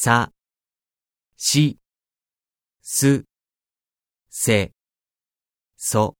さ、し、す、せ、そ。